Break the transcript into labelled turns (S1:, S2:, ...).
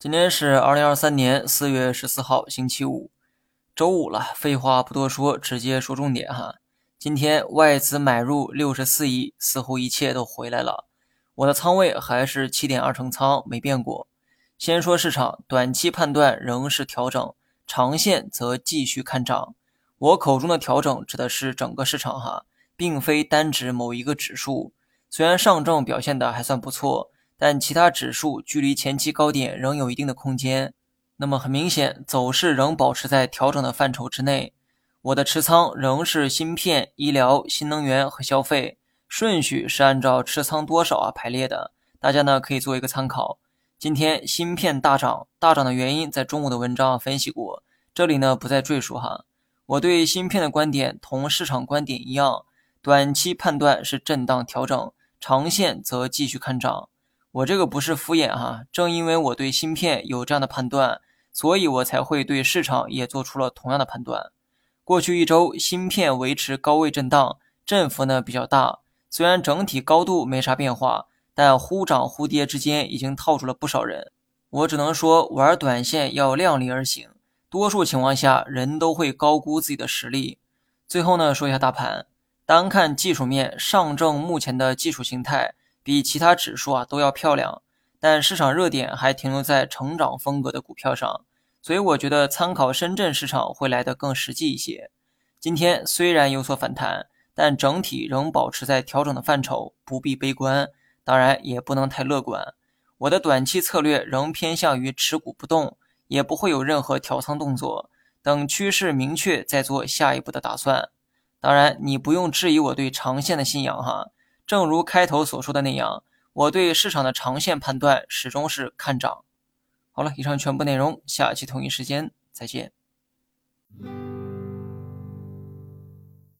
S1: 今天是二零二三年四月十四号，星期五，周五了。废话不多说，直接说重点哈。今天外资买入六十四亿，似乎一切都回来了。我的仓位还是七点二成仓，没变过。先说市场，短期判断仍是调整，长线则继续看涨。我口中的调整指的是整个市场哈，并非单指某一个指数。虽然上证表现的还算不错。但其他指数距离前期高点仍有一定的空间，那么很明显，走势仍保持在调整的范畴之内。我的持仓仍是芯片、医疗、新能源和消费，顺序是按照持仓多少啊排列的，大家呢可以做一个参考。今天芯片大涨，大涨的原因在中午的文章分析过，这里呢不再赘述哈。我对芯片的观点同市场观点一样，短期判断是震荡调整，长线则继续看涨。我这个不是敷衍哈，正因为我对芯片有这样的判断，所以我才会对市场也做出了同样的判断。过去一周，芯片维持高位震荡，振幅呢比较大。虽然整体高度没啥变化，但忽涨忽跌之间已经套住了不少人。我只能说，玩短线要量力而行，多数情况下人都会高估自己的实力。最后呢，说一下大盘，单看技术面，上证目前的技术形态。比其他指数啊都要漂亮，但市场热点还停留在成长风格的股票上，所以我觉得参考深圳市场会来得更实际一些。今天虽然有所反弹，但整体仍保持在调整的范畴，不必悲观，当然也不能太乐观。我的短期策略仍偏向于持股不动，也不会有任何调仓动作，等趋势明确再做下一步的打算。当然，你不用质疑我对长线的信仰哈。正如开头所说的那样，我对市场的长线判断始终是看涨。好了，以上全部内容，下期同一时间再见。